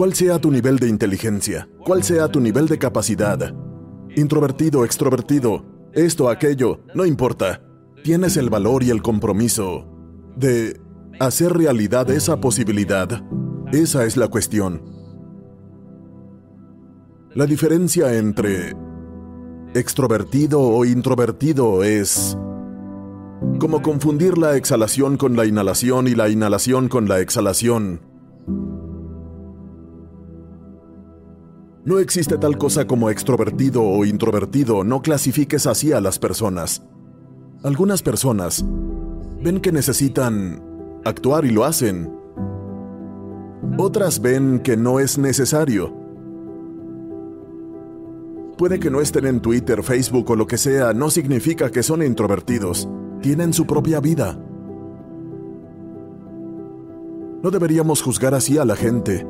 cuál sea tu nivel de inteligencia, cuál sea tu nivel de capacidad, introvertido, extrovertido, esto, aquello, no importa. Tienes el valor y el compromiso de hacer realidad esa posibilidad. Esa es la cuestión. La diferencia entre extrovertido o introvertido es como confundir la exhalación con la inhalación y la inhalación con la exhalación. No existe tal cosa como extrovertido o introvertido, no clasifiques así a las personas. Algunas personas ven que necesitan actuar y lo hacen. Otras ven que no es necesario. Puede que no estén en Twitter, Facebook o lo que sea, no significa que son introvertidos tienen su propia vida. No deberíamos juzgar así a la gente.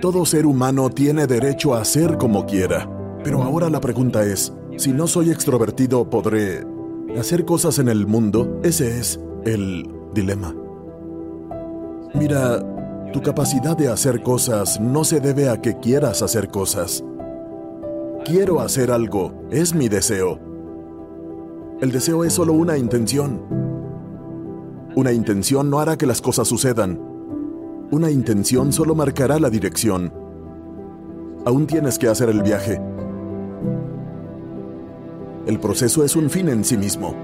Todo ser humano tiene derecho a ser como quiera. Pero ahora la pregunta es, si no soy extrovertido, ¿podré hacer cosas en el mundo? Ese es el dilema. Mira, tu capacidad de hacer cosas no se debe a que quieras hacer cosas. Quiero hacer algo, es mi deseo. El deseo es solo una intención. Una intención no hará que las cosas sucedan. Una intención solo marcará la dirección. Aún tienes que hacer el viaje. El proceso es un fin en sí mismo.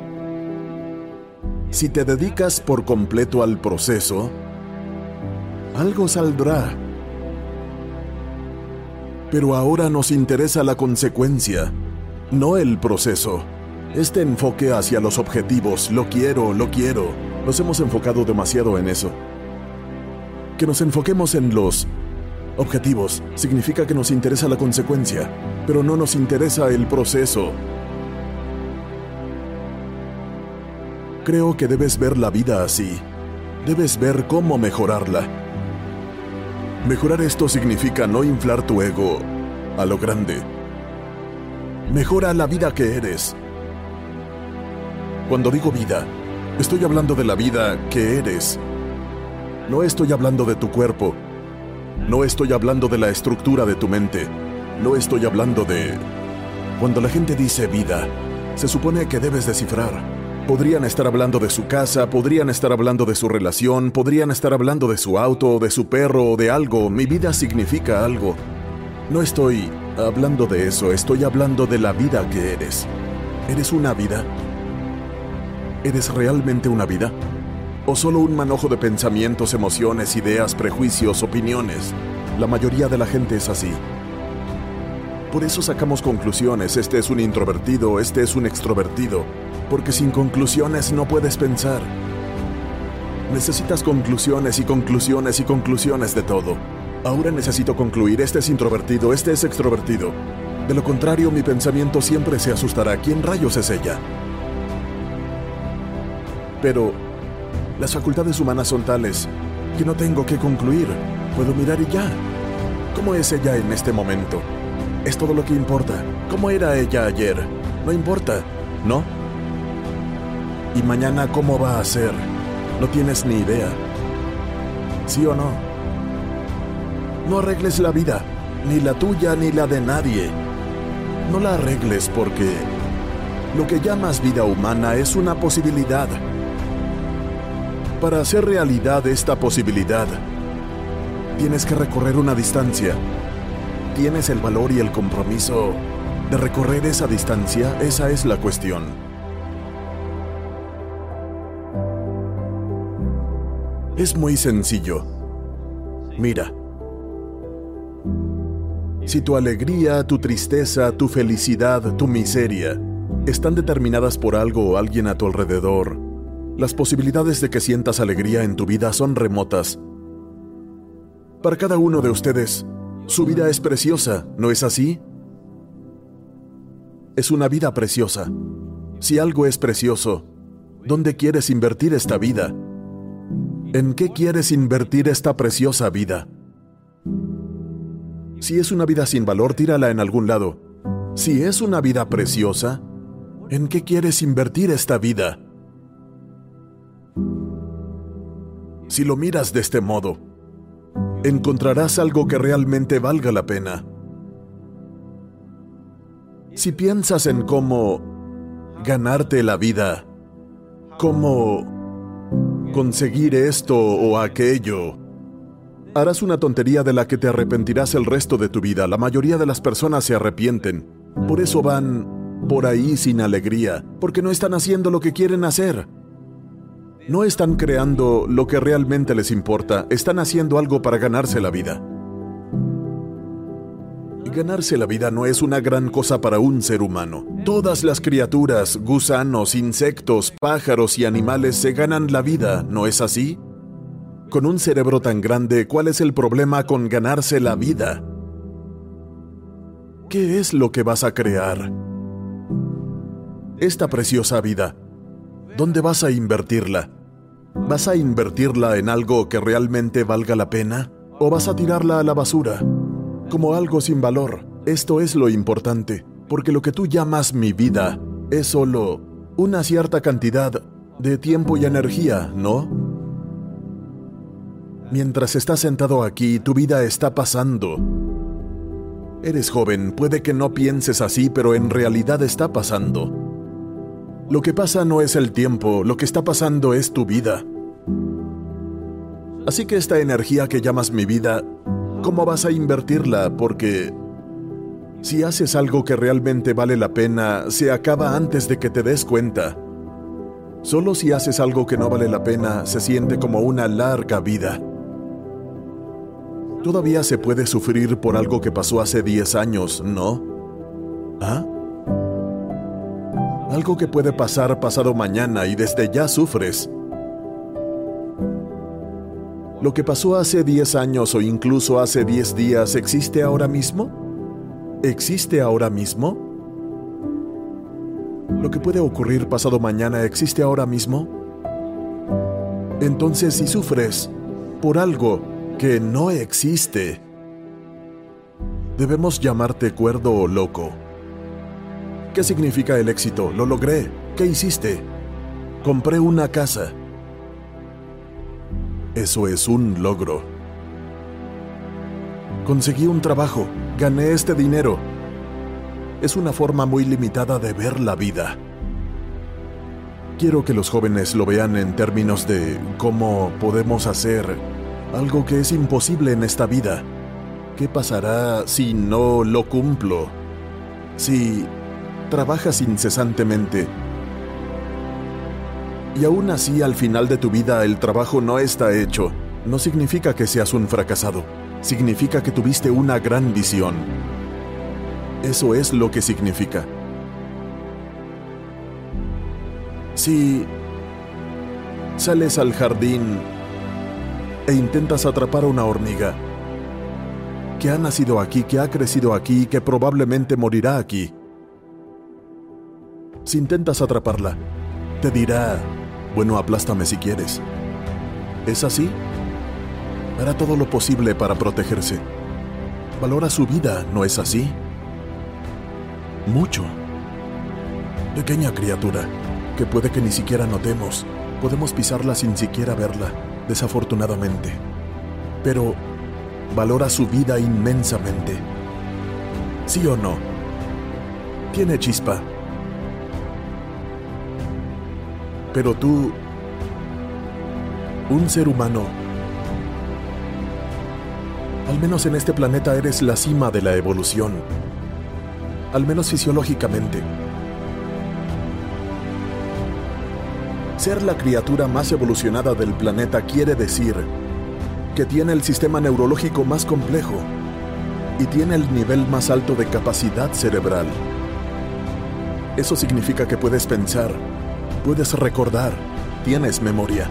Si te dedicas por completo al proceso, algo saldrá. Pero ahora nos interesa la consecuencia, no el proceso. Este enfoque hacia los objetivos, lo quiero, lo quiero, nos hemos enfocado demasiado en eso. Que nos enfoquemos en los objetivos significa que nos interesa la consecuencia, pero no nos interesa el proceso. Creo que debes ver la vida así. Debes ver cómo mejorarla. Mejorar esto significa no inflar tu ego a lo grande. Mejora la vida que eres cuando digo vida, estoy hablando de la vida que eres. No estoy hablando de tu cuerpo. No estoy hablando de la estructura de tu mente. No estoy hablando de... Cuando la gente dice vida, se supone que debes descifrar. Podrían estar hablando de su casa, podrían estar hablando de su relación, podrían estar hablando de su auto, de su perro o de algo. Mi vida significa algo. No estoy hablando de eso, estoy hablando de la vida que eres. ¿Eres una vida? ¿Eres realmente una vida? ¿O solo un manojo de pensamientos, emociones, ideas, prejuicios, opiniones? La mayoría de la gente es así. Por eso sacamos conclusiones, este es un introvertido, este es un extrovertido, porque sin conclusiones no puedes pensar. Necesitas conclusiones y conclusiones y conclusiones de todo. Ahora necesito concluir, este es introvertido, este es extrovertido. De lo contrario, mi pensamiento siempre se asustará. ¿Quién rayos es ella? Pero las facultades humanas son tales que no tengo que concluir. Puedo mirar y ya. ¿Cómo es ella en este momento? Es todo lo que importa. ¿Cómo era ella ayer? No importa, ¿no? ¿Y mañana cómo va a ser? No tienes ni idea. ¿Sí o no? No arregles la vida, ni la tuya ni la de nadie. No la arregles porque lo que llamas vida humana es una posibilidad Para hacer realidad esta posibilidad, tienes que recorrer una distancia. ¿Tienes el valor y el compromiso de recorrer esa distancia? Esa es la cuestión. Es muy sencillo. Mira, si tu alegría, tu tristeza, tu felicidad, tu miseria están determinadas por algo o alguien a tu alrededor, las posibilidades de que sientas alegría en tu vida son remotas. Para cada uno de ustedes, su vida es preciosa, ¿no es así? Es una vida preciosa. Si algo es precioso, ¿dónde quieres invertir esta vida? ¿En qué quieres invertir esta preciosa vida? Si es una vida sin valor, tírala en algún lado. Si es una vida preciosa, ¿en qué quieres invertir esta vida? Si lo miras de este modo, encontrarás algo que realmente valga la pena. Si piensas en cómo ganarte la vida, cómo conseguir esto o aquello. Harás una tontería de la que te arrepentirás el resto de tu vida. La mayoría de las personas se arrepienten. Por eso van por ahí sin alegría, porque no están haciendo lo que quieren hacer. No están creando lo que realmente les importa, están haciendo algo para ganarse la vida. Ganarse la vida no es una gran cosa para un ser humano. Todas las criaturas, gusanos, insectos, pájaros y animales se ganan la vida, ¿no es así? Con un cerebro tan grande, ¿cuál es el problema con ganarse la vida? ¿Qué es lo que vas a crear? Esta preciosa vida, ¿dónde vas a invertirla? ¿Vas a invertirla en algo que realmente valga la pena? ¿O vas a tirarla a la basura? como algo sin valor. Esto es lo importante, porque lo que tú llamas mi vida es solo una cierta cantidad de tiempo y energía, ¿no? Mientras estás sentado aquí, tu vida está pasando. Eres joven, puede que no pienses así, pero en realidad está pasando. Lo que pasa no es el tiempo, lo que está pasando es tu vida. Así que esta energía que llamas mi vida ¿Cómo vas a invertirla? Porque si haces algo que realmente vale la pena, se acaba antes de que te des cuenta. Solo si haces algo que no vale la pena, se siente como una larga vida. Todavía se puede sufrir por algo que pasó hace 10 años, ¿no? ¿Ah? Algo que puede pasar pasado mañana y desde ya sufres. ¿Lo que pasó hace 10 años o incluso hace 10 días existe ahora mismo? ¿Existe ahora mismo? ¿Lo que puede ocurrir pasado mañana existe ahora mismo? Entonces, si sufres por algo que no existe, debemos llamarte cuerdo o loco. ¿Qué significa el éxito? Lo logré. ¿Qué hiciste? Compré una casa. Eso es un logro. Conseguí un trabajo, gané este dinero. Es una forma muy limitada de ver la vida. Quiero que los jóvenes lo vean en términos de cómo podemos hacer algo que es imposible en esta vida. ¿Qué pasará si no lo cumplo? Si trabajas incesantemente. Y aún así al final de tu vida el trabajo no está hecho, no significa que seas un fracasado, significa que tuviste una gran visión. Eso es lo que significa. Si sales al jardín e intentas atrapar a una hormiga, que ha nacido aquí, que ha crecido aquí, que probablemente morirá aquí, si intentas atraparla, te dirá, bueno, aplástame si quieres. ¿Es así? Hará todo lo posible para protegerse. Valora su vida, ¿no es así? Mucho. Pequeña criatura, que puede que ni siquiera notemos. Podemos pisarla sin siquiera verla, desafortunadamente. Pero valora su vida inmensamente. ¿Sí o no? Tiene chispa, Pero tú un ser humano. Al menos en este planeta eres la cima de la evolución. Al menos fisiológicamente. Ser la criatura más evolucionada del planeta quiere decir que tiene el sistema neurológico más complejo y tiene el nivel más alto de capacidad cerebral. Eso significa que puedes pensar, puedes recordar, tienes memoria.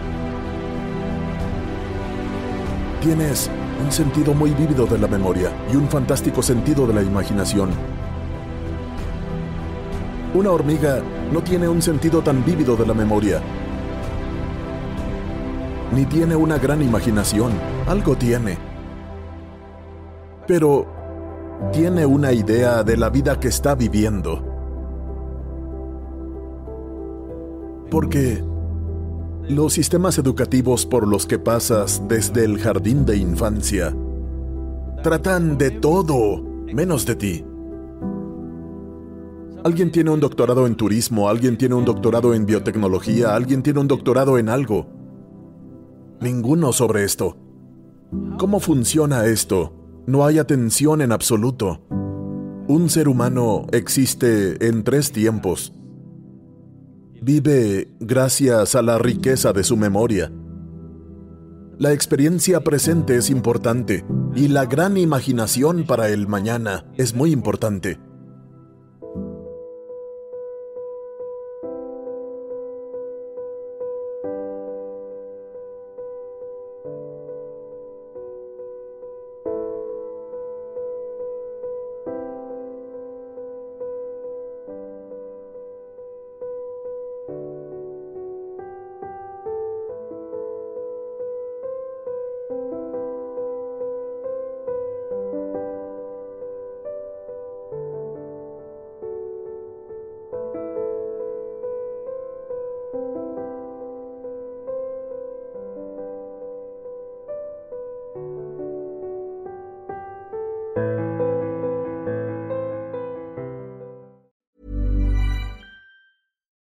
Tienes un sentido muy vívido de la memoria y un fantástico sentido de la imaginación. Una hormiga no tiene un sentido tan vívido de la memoria, ni tiene una gran imaginación, algo tiene. Pero tiene una idea de la vida que está viviendo. Porque los sistemas educativos por los que pasas desde el jardín de infancia tratan de todo menos de ti. Alguien tiene un doctorado en turismo, alguien tiene un doctorado en biotecnología, alguien tiene un doctorado en algo. Ninguno sobre esto. ¿Cómo funciona esto? No hay atención en absoluto. Un ser humano existe en tres tiempos. Vive gracias a la riqueza de su memoria. La experiencia presente es importante y la gran imaginación para el mañana es muy importante.